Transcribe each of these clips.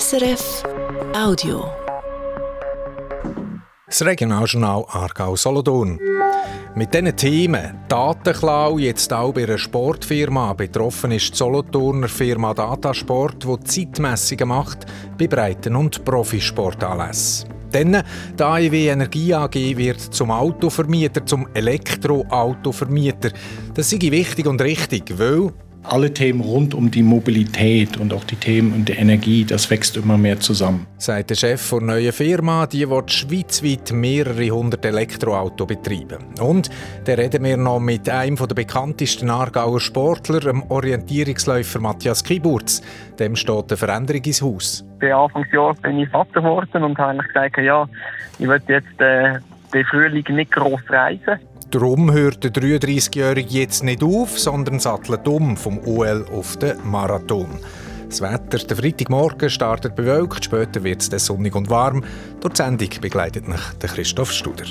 SRF Audio. Das Regionaljournal Aargau-Solothurn. Mit diesen Themen Datenklau jetzt auch bei einer Sportfirma. Betroffen ist die Solothurner Firma Datasport, die Zeitmessungen macht bei Breiten- und Profisportanlässen. Dann die AEW Energie AG wird zum Autovermieter, zum Elektroautovermieter. Das sei wichtig und richtig, weil alle Themen rund um die Mobilität und auch die Themen und die Energie, das wächst immer mehr zusammen. Sagt der Chef der neuen Firma, die wird schweizweit mehrere hundert Elektroautos betreiben. Und da reden wir noch mit einem der bekanntesten Aargauer Sportler, dem Orientierungsläufer Matthias Kiburz. Dem steht eine Veränderung ins Haus. Bei Anfangsjahr bin ich Vater geworden und habe gesagt, ja, ich möchte jetzt äh, den Frühling nicht gross reisen. Darum hört der 33-Jährige jetzt nicht auf, sondern sattelt um vom OL auf den Marathon. Das Wetter, der Freitagmorgen startet bewölkt, später wird es sonnig und warm. Durch die Sendung begleitet mich Christoph Studer.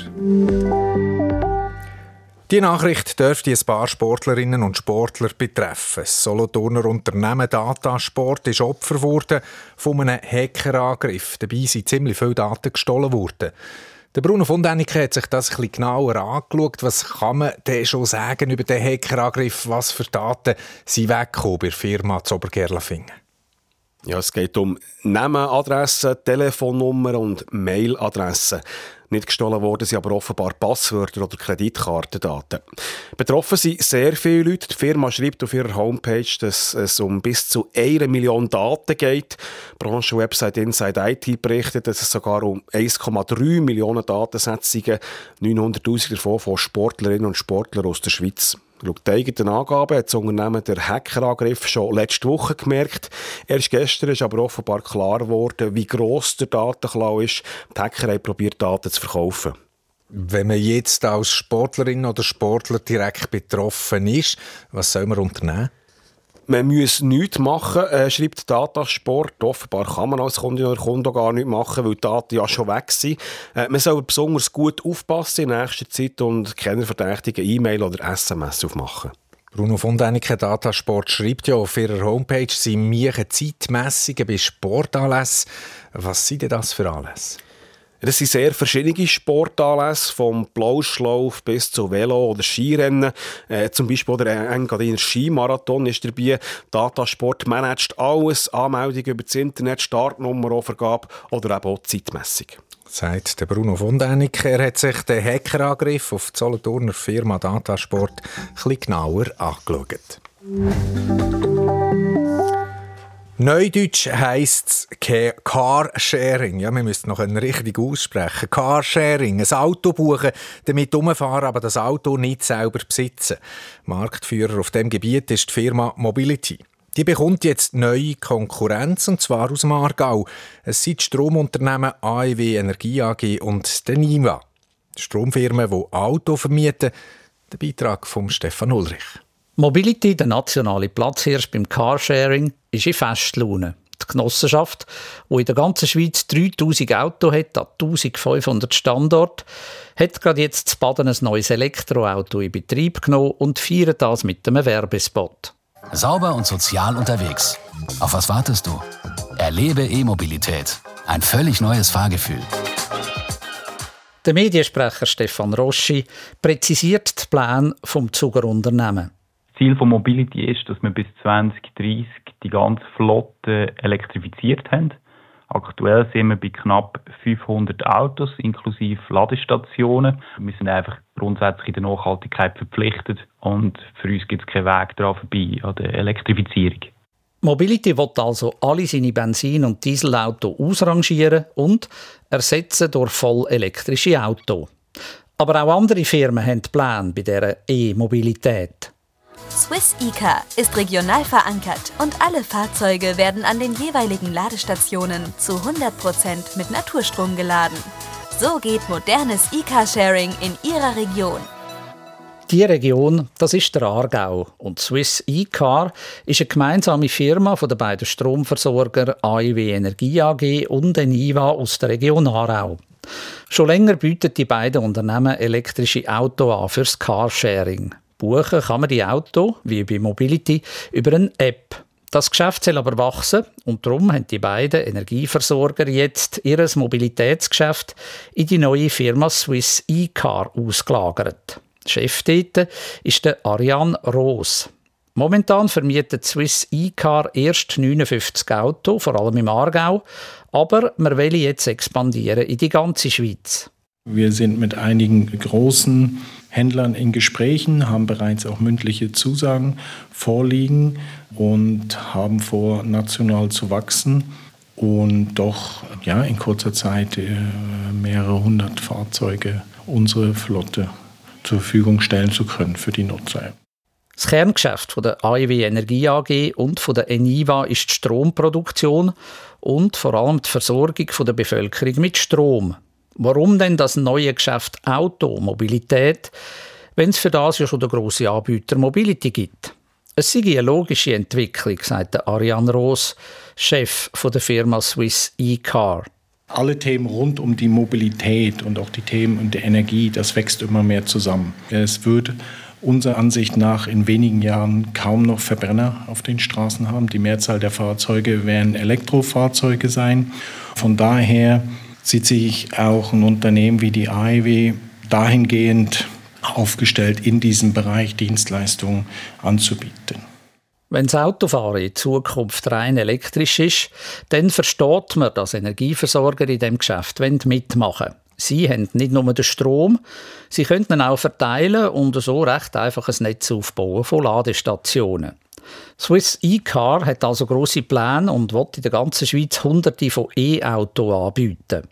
Die Nachricht dürfte ein paar Sportlerinnen und Sportler betreffen. Das Solothurner Unternehmen Datasport ist Opfer von einem Hackerangriff. Dabei sind ziemlich viele Daten gestohlen worden. Der Bruno von Däniken hat sich das bisschen genauer angeschaut. Was kann man denn schon sagen über den Hackerangriff? Was für Daten sind weggekommen bei der Firma Zobergerlafingen? Ja, es geht um Namen, Adressen, Telefonnummer und Mailadressen. Nicht gestohlen worden sind aber offenbar Passwörter oder Kreditkartendaten. Betroffen sind sehr viele Leute. Die Firma schreibt auf ihrer Homepage, dass es um bis zu eine Million Daten geht. Die Branchenwebsite Inside IT berichtet, dass es sogar um 1,3 Millionen Datensätze 900'000 davon von Sportlerinnen und Sportlern aus der Schweiz. Laut eigenen Angaben hat das Unternehmen den Hackerangriff schon letzte Woche gemerkt. Erst gestern ist aber offenbar klar geworden, wie gross der Datenklau ist. Die Hacker haben probiert, Daten zu verkaufen. Wenn man jetzt als Sportlerin oder Sportler direkt betroffen ist, was soll man unternehmen? Man muss nichts machen, äh, schreibt Datasport. Offenbar kann man als Kunde oder Kunde gar nichts machen, weil die Daten ja schon weg sind. Äh, man soll besonders gut aufpassen in nächster Zeit und keine verdächtigen E-Mail oder SMS aufmachen. Bruno von Däniken Datasport schreibt ja auf ihrer Homepage, sie machen Zeitmessungen bei Sportanlässen. Was sind denn das für Anlässe? Das sind sehr verschiedene Sportanlässe, vom Blauschlauf bis zu Velo- oder Skirennen. Äh, zum Beispiel der Engadiner Skimarathon ist dabei. Datasport managt alles, Anmeldung über das Internet, Startnummer, Vergabe oder eben auch Zeitmessung. Sagt der Bruno von Däniken. Er hat sich den Hackerangriff auf die Solothurner Firma Datasport etwas genauer angeschaut. Neudeutsch heisst es Carsharing. Ja, wir müssen noch richtig aussprechen. Carsharing. Ein Auto buchen, damit umfahren, aber das Auto nicht selber besitzen. Marktführer auf dem Gebiet ist die Firma Mobility. Die bekommt jetzt neue Konkurrenz, und zwar aus dem Aargau. Es sind die Stromunternehmen AEW Energie AG und der NIVA. Die Stromfirmen, die Auto vermieten. Der Beitrag von Stefan Ulrich. Mobility, der nationale Platzhirsch beim Carsharing, ist in Festlaune. Die Genossenschaft, die in der ganzen Schweiz 3000 Autos hat, an 1500 Standorten, hat gerade jetzt zu Baden ein neues Elektroauto in Betrieb genommen und feiert das mit einem Werbespot. Sauber und sozial unterwegs. Auf was wartest du? Erlebe E-Mobilität. Ein völlig neues Fahrgefühl. Der Mediensprecher Stefan Roschi präzisiert die Pläne vom Zugerunternehmen. Ziel von Mobility ist, dass wir bis 2030 die ganze Flotte elektrifiziert haben. Aktuell sind wir bei knapp 500 Autos inklusive Ladestationen. Wir sind einfach grundsätzlich in der Nachhaltigkeit verpflichtet und für uns gibt es keinen Weg daran vorbei an der Elektrifizierung. Mobility will also alle seine Benzin- und Dieselautos ausrangieren und ersetzen durch voll elektrische Autos. Aber auch andere Firmen haben Pläne bei dieser E-Mobilität. Swiss eCar ist regional verankert und alle Fahrzeuge werden an den jeweiligen Ladestationen zu 100% mit Naturstrom geladen. So geht modernes E-Car-Sharing in Ihrer Region. Die Region, das ist der Aargau und Swiss eCar ist eine gemeinsame Firma von den beiden Stromversorger AIW Energie AG und Eniva aus der Region Aarau. Schon länger bieten die beiden Unternehmen elektrische Autos an fürs Carsharing. Buchen kann man die Auto, wie bei Mobility, über eine App. Das Geschäft soll aber wachsen und darum haben die beiden Energieversorger jetzt ihr Mobilitätsgeschäft in die neue Firma Swiss E-Car ausgelagert. Chef dort ist der Ariane Roos. Momentan vermietet Swiss E-Car erst 59 Autos, vor allem im Aargau, aber wir wollen jetzt expandieren in die ganze Schweiz. Wir sind mit einigen großen Händlern in Gesprächen, haben bereits auch mündliche Zusagen vorliegen und haben vor, national zu wachsen und doch ja, in kurzer Zeit äh, mehrere hundert Fahrzeuge unsere Flotte zur Verfügung stellen zu können für die Nutzer. Das Kerngeschäft von der AEW Energie AG und von der Eniva ist die Stromproduktion und vor allem die Versorgung der Bevölkerung mit Strom. Warum denn das neue Geschäft Auto, Mobilität, wenn es für das ja schon der grosse Anbieter Mobility gibt? Es sei eine logische Entwicklung, sagt Ariane Roos, Chef der Firma Swiss E-Car. Alle Themen rund um die Mobilität und auch die Themen und die Energie, das wächst immer mehr zusammen. Es wird unserer Ansicht nach in wenigen Jahren kaum noch Verbrenner auf den Straßen haben. Die Mehrzahl der Fahrzeuge werden Elektrofahrzeuge sein. Von daher sieht sich auch ein Unternehmen wie die AEW dahingehend aufgestellt, in diesem Bereich Dienstleistungen anzubieten. Wenn das Autofahren in Zukunft rein elektrisch ist, dann versteht man, dass Energieversorger in dem Geschäft mitmachen wollen. Sie haben nicht nur den Strom, sie können ihn auch verteilen und so recht einfach ein Netz aufbauen von Ladestationen. Swiss E-Car hat also grosse Pläne und will in der ganzen Schweiz hunderte von E-Autos anbieten.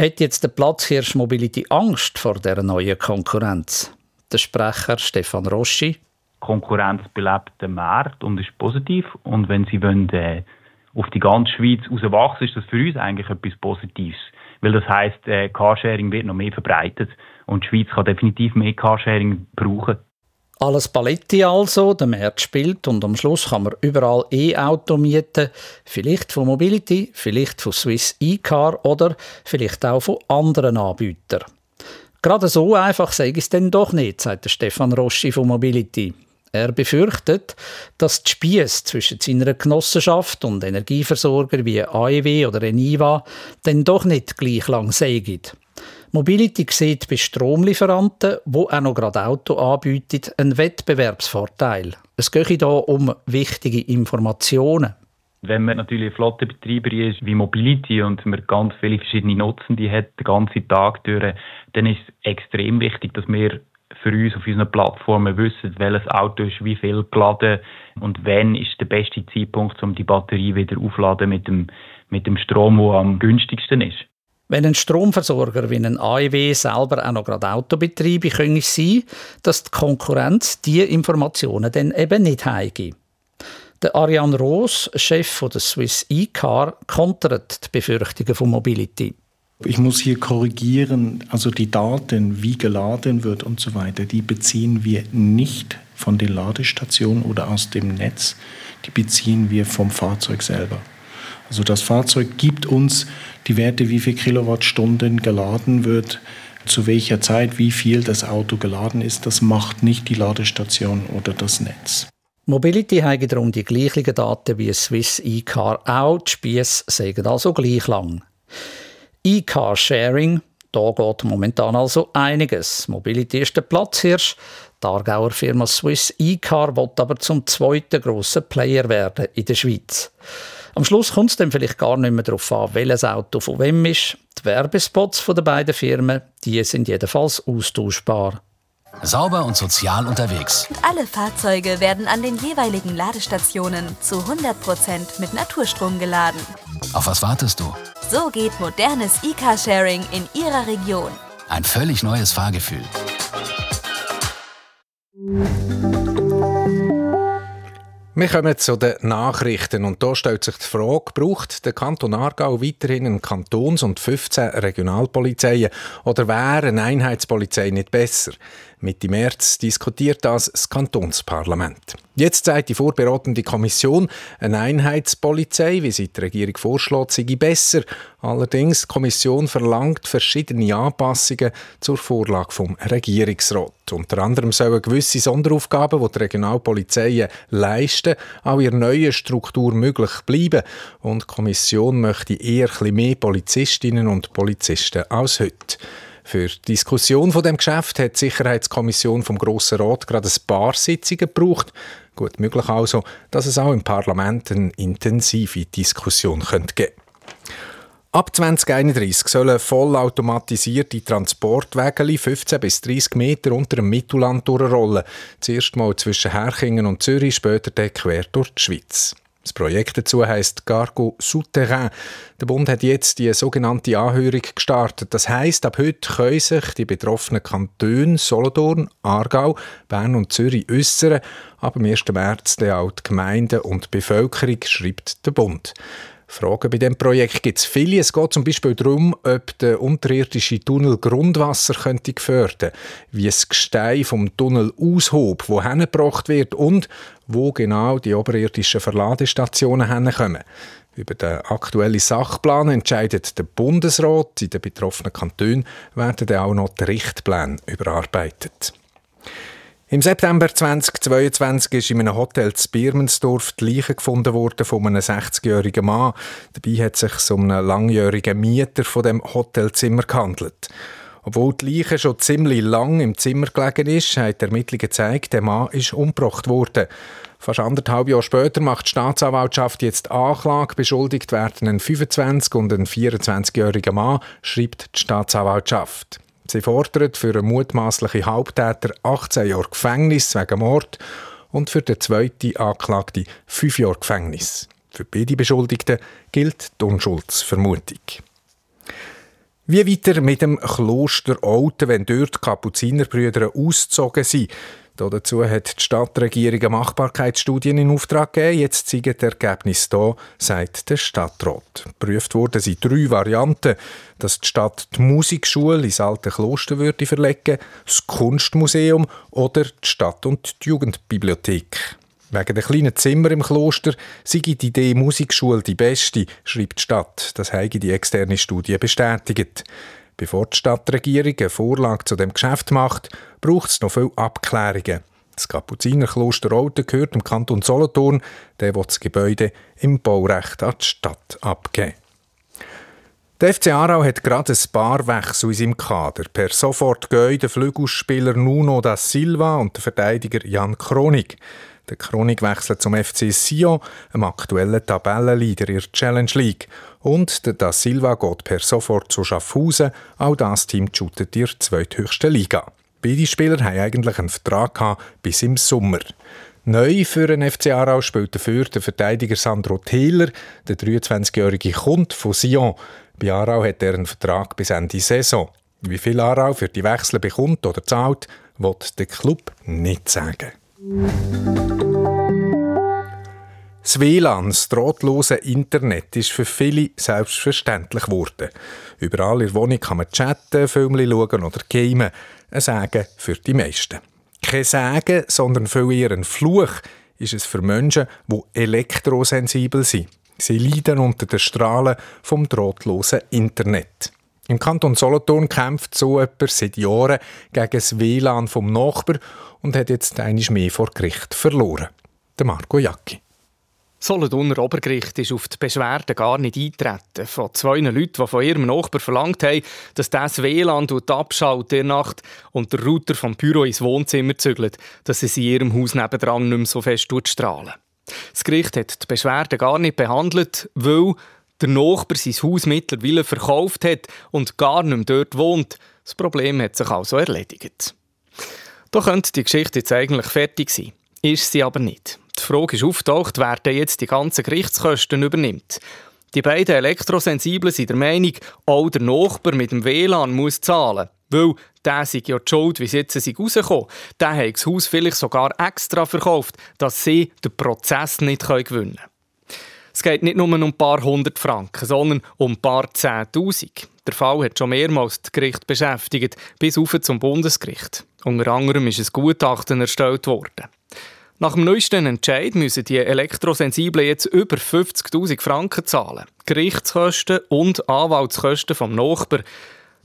Hat jetzt der Platzhirsch Mobility Angst vor der neuen Konkurrenz? Der Sprecher Stefan Roschi. Konkurrenz belebt den Markt und ist positiv. Und wenn sie wollen, äh, auf die ganze Schweiz rauswachsen, ist das für uns eigentlich etwas Positives. Weil das heisst, äh, Carsharing wird noch mehr verbreitet und die Schweiz kann definitiv mehr Carsharing brauchen. Alles Paletti also, der Markt spielt und am Schluss kann man überall E-Auto mieten. Vielleicht von Mobility, vielleicht von Swiss E-Car oder vielleicht auch von anderen Anbietern. Gerade so einfach sage ich es denn doch nicht, sagt Stefan Roschi von Mobility. Er befürchtet, dass die Spieß zwischen seiner Genossenschaft und Energieversorger wie AEW oder Eniva dann doch nicht gleich lang seien. Mobility sieht bei Stromlieferanten, wo auch noch gerade Auto anbieten, einen Wettbewerbsvorteil. Es geht hier um wichtige Informationen. Wenn man natürlich Flottenbetreiber ist wie Mobility und man ganz viele verschiedene Nutzende hat, den ganzen Tag durch, dann ist es extrem wichtig, dass wir für uns auf unseren Plattformen wissen, welches Auto ist wie viel geladen und wann ist der beste Zeitpunkt, um die Batterie wieder aufzuladen mit dem, mit dem Strom, der am günstigsten ist. Wenn ein Stromversorger wie ein AEW selber auch noch gerade Auto betreibe, könnte es sein, dass die Konkurrenz diese Informationen dann eben nicht heimgibt. Der Ariane Roos, Chef der Swiss E-Car, kontert die Befürchtungen von Mobility. Ich muss hier korrigieren, also die Daten, wie geladen wird und so weiter, die beziehen wir nicht von den Ladestationen oder aus dem Netz, die beziehen wir vom Fahrzeug selber. Also das Fahrzeug gibt uns die Werte, wie viel Kilowattstunden geladen wird, zu welcher Zeit, wie viel das Auto geladen ist. Das macht nicht die Ladestation oder das Netz. Mobility hat darum die gleichen Daten wie Swiss E-Car auch. Die Spiesse sagen also gleich lang. E-Car-Sharing, da geht momentan also einiges. Mobility ist der Platzhirsch. Die Aargauer Firma Swiss E-Car wird aber zum zweiten grossen Player werden in der Schweiz. Am Schluss kommt es dann vielleicht gar nicht mehr darauf an, welches Auto von wem ist. Die Werbespots der beiden Firmen, die sind jedenfalls austauschbar. Sauber und sozial unterwegs. Alle Fahrzeuge werden an den jeweiligen Ladestationen zu 100% mit Naturstrom geladen. Auf was wartest du? So geht modernes E-Car-Sharing in Ihrer Region. Ein völlig neues Fahrgefühl. Wir kommen zu den Nachrichten und da stellt sich die Frage, braucht der Kanton Aargau weiterhin einen Kantons- und 15 Regionalpolizeien oder wäre eine Einheitspolizei nicht besser? Mitte März diskutiert das das Kantonsparlament. Jetzt sagt die vorbereitende Kommission, eine Einheitspolizei, wie sie die Regierung vorschlägt, sei besser. Allerdings, die Kommission verlangt verschiedene Anpassungen zur Vorlage vom Regierungsrat. Unter anderem sollen gewisse Sonderaufgaben, die die Regionalpolizeien leisten, auch in der neuen Struktur möglich bleiben. Und die Kommission möchte eher ein mehr Polizistinnen und Polizisten als heute. Für die Diskussion von dem Geschäft hat die Sicherheitskommission vom Grossen Rat gerade ein paar Sitzungen gebraucht. Gut möglich also, dass es auch im Parlament eine intensive Diskussion könnte geben Ab 2031 sollen vollautomatisierte Transportwege 15 bis 30 Meter unter dem Mittelland durchrollen. Zuerst mal zwischen Herchingen und Zürich, später dann quer durch die Schweiz. Das Projekt dazu heißt Cargo Souterrain. Der Bund hat jetzt die sogenannte Anhörung gestartet. Das heißt, ab heute können sich die betroffenen Kantone Solothurn, Aargau, Bern und Zürich äußern. Ab dem 1. März dann auch die Gemeinden und die Bevölkerung, schreibt der Bund. Fragen bei dem Projekt gibt es viele. Es geht zum Beispiel darum, ob der unterirdische Tunnel Grundwasser könnte gefördern, wie das Gestein vom Tunnel aushob, wo hingebracht wird und wo genau die oberirdischen Verladestationen hinkommen. Über den aktuellen Sachplan entscheidet der Bundesrat. In den betroffenen Kantonen werden dann auch noch die Richtpläne überarbeitet. Im September 2022 ist in einem Hotel in Birmensdorf die Leiche gefunden worden von einem 60-jährigen Mann. Dabei hat es sich um einen langjährigen Mieter von dem Hotelzimmer gehandelt. Obwohl die Leiche schon ziemlich lang im Zimmer gelegen ist, hat die Ermittlung gezeigt, der Mann ist umgebracht worden. Fast anderthalb Jahre später macht die Staatsanwaltschaft jetzt Anklage. Beschuldigt werden ein 25- und ein 24-jähriger Mann, schreibt die Staatsanwaltschaft. Sie fordert für einen mutmaßlichen Haupttäter 18 Jahre Gefängnis wegen Mord und für den zweiten Anklagten 5 Jahre Gefängnis. Für beide Beschuldigten gilt die Unschuldsvermutung. Wie weiter mit dem Kloster Olten, wenn dort die Kapuzinerbrüder ausgezogen sind? Dazu hat die Stadtregierung eine Machbarkeitsstudien in Auftrag gegeben. Jetzt zeigen die Ergebnisse hier, sagt der Stadtrat. Geprüft wurden sind drei Varianten. Dass die Stadt die Musikschule ins alte Kloster würde verlegen, das Kunstmuseum oder die Stadt- und die Jugendbibliothek. Wegen der kleinen Zimmer im Kloster sei die Idee Musikschule die beste, schreibt die Stadt. Das habe die externe Studie bestätigt. Bevor die Stadtregierung eine Vorlage zu dem Geschäft macht, braucht es noch viele Abklärungen. Das Kapuzinerkloster Olten gehört dem Kanton Solothurn, der will das Gebäude im Baurecht an die Stadt abgeben. Der FC Aarau hat gerade ein paar Wechsel in seinem Kader. Per sofort gehen der Flügelspieler Nuno da Silva und der Verteidiger Jan Kronig. Der Kronig wechselt zum FC Sion, einem aktuellen Tabellenleader in der Challenge League. Und der Da Silva geht per sofort zu Schaffhausen, auch das Team shootet in der zweithöchsten Liga. Beide Spieler haben eigentlich einen Vertrag gehabt, bis im Sommer. Neu für den FC Aarau spielt dafür der Verteidiger Sandro Thieler. Der 23-jährige kommt von Sion. Bei Aarau hat er einen Vertrag bis Ende Saison. Wie viel Aarau für die Wechsel bekommt oder zahlt, wird der Club nicht sagen. Das WLAN, das drahtlose Internet, ist für viele selbstverständlich geworden. Überall in der Wohnung kann man chatten, Filme schauen oder gamen. Ein Sagen für die meisten. Kein Sagen, sondern viel eher ein Fluch ist es für Menschen, die elektrosensibel sind. Sie leiden unter den Strahlen vom drahtlosen Internet. Im Kanton Solothurn kämpft so jemand seit Jahren gegen das WLAN vom Nachbar und hat jetzt einiges mehr vor Gericht verloren. Der Marco Jacki. Solothurner Obergericht ist auf die Beschwerde gar nicht eintreten. Von zwei Leuten, die von ihrem Nachbar verlangt haben, dass das WLAN abschaut der Nacht und der Router vom Büro ins Wohnzimmer zügelt, dass es in ihrem Haus nebendran nicht mehr so fest strahlen. Das Gericht hat die Beschwerde gar nicht behandelt, weil der Nachbar sein Haus mittlerweile verkauft hat und gar nicht mehr dort wohnt. Das Problem hat sich also erledigt. Da könnte die Geschichte jetzt eigentlich fertig sein. Ist sie aber nicht. Die Frage ist auftaucht, wer denn jetzt die ganzen Gerichtskosten übernimmt. Die beiden Elektrosensiblen sind der Meinung, auch der Nachbar mit dem WLAN muss zahlen. Weil der sei ja die Schuld, wie sie jetzt rausgekommen Der hat das Haus vielleicht sogar extra verkauft, dass sie den Prozess nicht gewinnen können. Es geht nicht nur um ein paar hundert Franken, sondern um ein paar Zehntausend. Der Fall hat schon mehrmals das Gericht beschäftigt, bis auf zum Bundesgericht. Unter anderem ist ein Gutachten erstellt worden. Nach dem neuesten Entscheid müssen die Elektrosensiblen jetzt über 50.000 Franken zahlen. Gerichtskosten und Anwaltskosten vom Nachbar,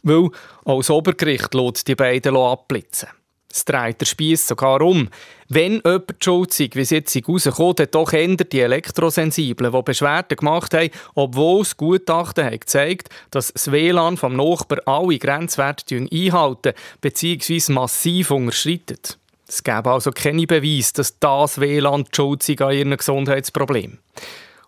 weil auch das Obergericht lässt die beiden abblitzen. Es dreht der Spieß sogar um. Wenn jemand die Schuld sei, wie es jetzt rauskommt, dann doch ändert die Elektrosensiblen, die Beschwerden gemacht haben, obwohl das Gutachten hat gezeigt dass das WLAN vom Nachbar alle Grenzwerte einhalten bzw. massiv unterschreitet. Es gäbe also keine Beweise, dass das WLAN die Schuld sei an ihren Gesundheitsproblemen.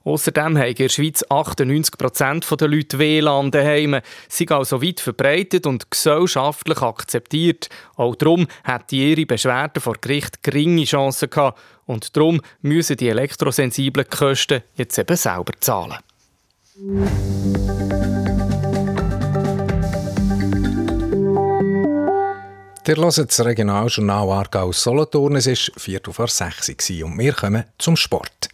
Außerdem haben in der Schweiz 98% der Leute WLAN daheim, sind also weit verbreitet und gesellschaftlich akzeptiert. Auch darum hätten ihre Beschwerden vor Gericht geringe Chancen gehabt und darum müssen die elektrosensiblen Kosten jetzt eben selber zahlen. Ihr hört das Regionaljournal Aargau Solothurn. Es war Viertel vor sechs und wir kommen zum Sport.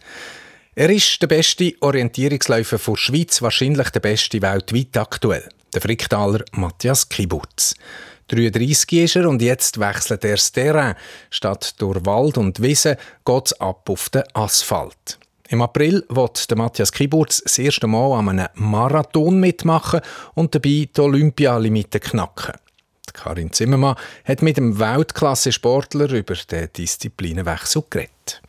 Er ist der beste Orientierungsläufer der Schweiz, wahrscheinlich der beste weltweit aktuell. Der Fricktaler Matthias Kiburz. 33 ist er und jetzt wechselt er das Terrain. Statt durch Wald und Wiese geht es ab auf den Asphalt. Im April wird der Matthias Kiburz das erste Mal an einem Marathon mitmachen und dabei die Olympialimite knacken. Karin Zimmermann hat mit dem Weltklasse-Sportler über den Disziplinenwechsel geredet.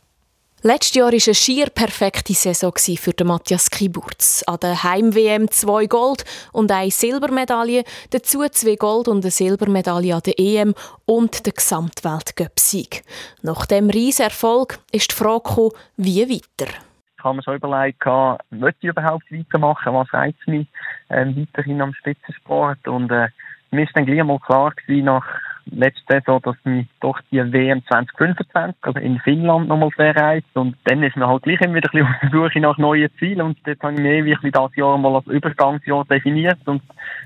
Letztes Jahr war eine schier perfekte Saison für Matthias Kiburz. An der Heim-WM zwei Gold und eine Silbermedaille, dazu zwei Gold und eine Silbermedaille an der EM und der Gesamtweltcup-Sieg. Nach dem riesen Erfolg ist die Frage gekommen, wie weiter. Ich habe mir schon überlegt, möchte ich überhaupt weitermachen, was reizt mich äh, weiterhin am Spitzensport und äh, mir ist dann gleich mal klar gewesen, nach letzte Saison, dass mich doch die WM 2025 also in Finnland nochmal verreist und dann ist mir halt gleich immer wieder ein bisschen auf der Suche nach neuen Zielen und dort habe ich mir wirklich das Jahr mal als Übergangsjahr definiert und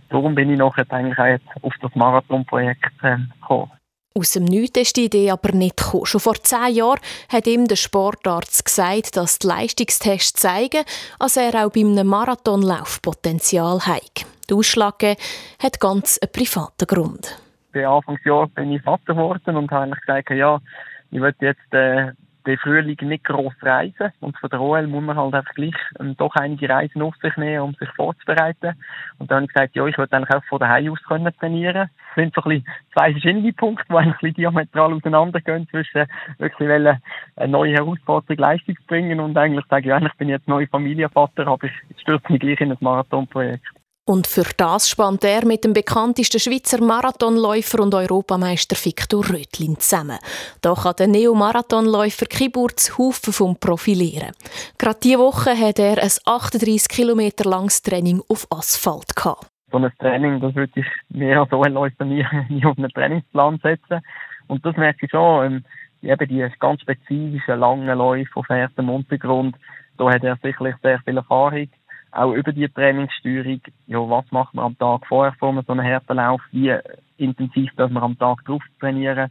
darum bin ich nachher eigentlich auch jetzt auf das Marathonprojekt äh, gekommen. Aus dem Nichts ist die Idee aber nicht gekommen. Schon vor zehn Jahren hat ihm der Sportarzt gesagt, dass die Leistungstests zeigen, dass er auch bei einem Marathonlauf Potenzial hat. Der Ausschlag hat ganz einen privaten Grund bin Anfangsjahr bin ich Vater geworden und habe gesagt, ja, ich möchte jetzt äh, den Frühling nicht gross reisen. Und von der OL muss man halt einfach gleich ähm, doch einige Reisen auf sich nehmen, um sich vorzubereiten. Und dann habe ich gesagt, ja, ich würde eigentlich auch von daheim aus können trainieren. Das sind so ein bisschen zwei verschiedene Punkte, die ein bisschen diametral auseinandergehen zwischen wirklich wollen, eine neue Herausforderung Leistung zu bringen und eigentlich sagen, ja, ich bin jetzt neuer Familienvater, aber ich stürze mich gleich in ein Marathonprojekt. Und für das spannt er mit dem bekanntesten Schweizer Marathonläufer und Europameister Viktor Rötlin zusammen. Da kann der Neo-Marathonläufer Kiburz Haufen vom profilieren. Gerade diese Woche hat er ein 38 Kilometer langes Training auf Asphalt gehabt. So ein Training, das würde ich mir als OL-Läufer nie, nie auf einen Trainingsplan setzen. Und das merke ich schon, ähm, eben die ganz spezifischen langen Läufe auf erstem Untergrund, da hat er sicherlich sehr viel Erfahrung auch über die Trainingssteuerung, ja, was macht man am Tag vorher vor so einem harten Lauf, wie intensiv dass man am Tag drauf trainieren.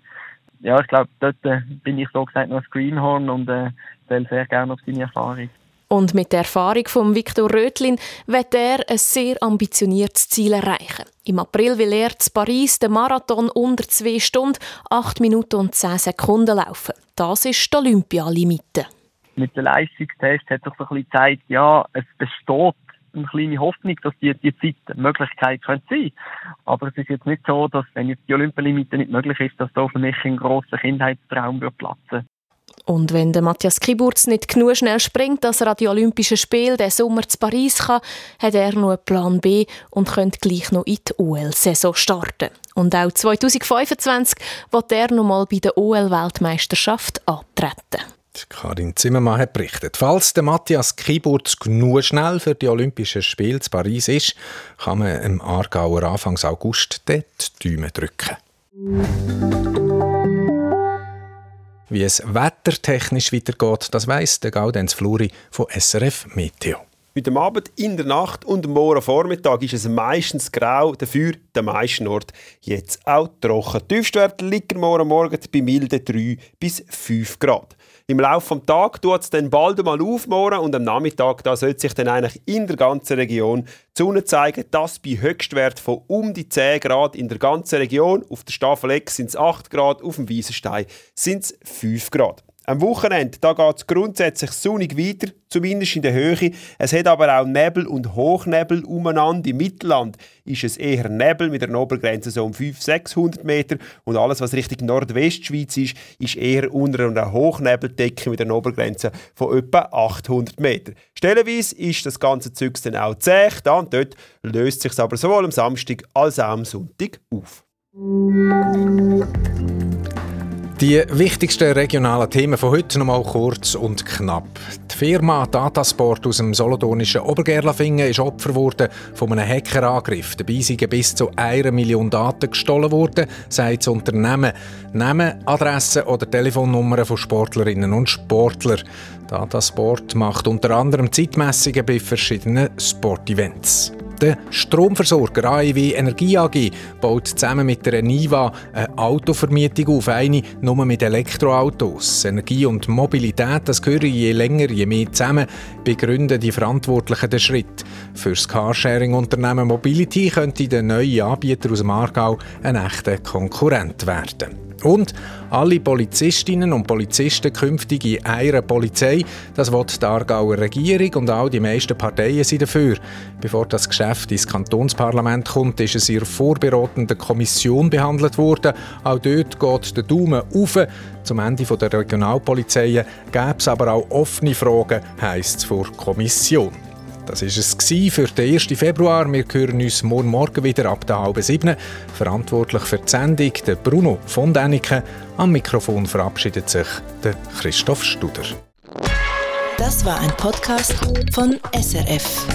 Ja, ich glaube, dort äh, bin ich so gesagt noch ein Greenhorn und äh, stelle sehr gerne auf seine Erfahrung. Und mit der Erfahrung von Viktor Rötlin wird er ein sehr ambitioniertes Ziel erreichen. Im April will er zu Paris den Marathon unter 2 Stunden, 8 Minuten und 10 Sekunden laufen. Das ist die Olympialimite mit den Leistungstests hat sich so ein bisschen gezeigt, ja, es besteht eine kleine Hoffnung, dass die, die Zeit eine Möglichkeit könnte sein. Aber es ist jetzt nicht so, dass, wenn jetzt die Olympialimite nicht möglich ist, dass da für mich ein grosser Kindheitstraum wird platzen und wenn der Matthias Kiburz nicht genug schnell springt, dass er an die Olympischen Spiele den Sommer zu Paris kann, hat er noch einen Plan B und könnte gleich noch in die OL-Saison starten. Und auch 2025 wird er noch mal bei der OL-Weltmeisterschaft antreten. Karin Zimmermann hat berichtet. Falls der Matthias Kiburz genug schnell für die Olympischen Spiele in Paris ist, kann man im Aargauer Anfang August dort die Däume drücken. Wie es wettertechnisch weitergeht, das weiss der Gaudenz Fluri von SRF Meteo. Dem Abend, in der Nacht und morgen Vormittag ist es meistens grau, dafür der meisten Ort jetzt auch trocken. Die Tiefstwerte liegen morgen Morgen bei milden 3 bis 5 Grad. Im Laufe des Tages tut es dann bald einmal aufmorgen und am Nachmittag da sollte sich dann eigentlich in der ganzen Region die Sonne zeigen. Das bei Höchstwert von um die 10 Grad in der ganzen Region. Auf der Staffel X sind es 8 Grad, auf dem Wiesenstein sind es 5 Grad. Am Wochenende geht es grundsätzlich sonnig weiter, zumindest in der Höhe. Es hat aber auch Nebel und Hochnebel umeinander. Im Mittelland ist es eher Nebel mit einer Obergrenze so um 500, 600 Meter. Und alles, was Richtung Nordwestschweiz ist, ist eher unter einer Hochnebeldecke mit einer Obergrenze von etwa 800 Meter. Stellenweise ist das ganze Zeug dann auch zäh. Da und dort löst sich aber sowohl am Samstag als auch am Sonntag auf. Die wichtigsten regionalen Themen von heute noch mal kurz und knapp. Die Firma Datasport aus dem solothurnischen Obergerlafingen ist Opfer geworden von einem Hackerangriff. Dabei sind bis zu einer Million Daten gestohlen worden, sagt das Unternehmen. Namen, Adressen oder Telefonnummern von Sportlerinnen und Sportlern. Datasport macht unter anderem Zeitmessungen bei verschiedenen Sportevents. Der Stromversorger AEW Energie AG baut zusammen mit der Niva eine Autovermietung auf, eine nur mit Elektroautos. Energie und Mobilität, das gehören je länger, je mehr zusammen, begründen die Verantwortlichen den Schritt. Für das Carsharing-Unternehmen Mobility könnte der neue Anbieter aus dem Aargau ein echter Konkurrent werden. Und alle Polizistinnen und Polizisten künftig in einer Polizei, das will die Aargauer Regierung und auch die meisten Parteien sind dafür. Bevor das Geschäft ins Kantonsparlament kommt, ist es in der vorbereitenden Kommission behandelt worden. Auch dort geht der Daumen auf. Zum Ende der Regionalpolizeien gäbe es aber auch offene Fragen, heisst es vor Kommission. Das war es für den 1. Februar. Wir hören uns morgen Morgen wieder ab der halben sieben. Verantwortlich für die Sendung der Bruno von Däniken. Am Mikrofon verabschiedet sich der Christoph Studer. Das war ein Podcast von SRF.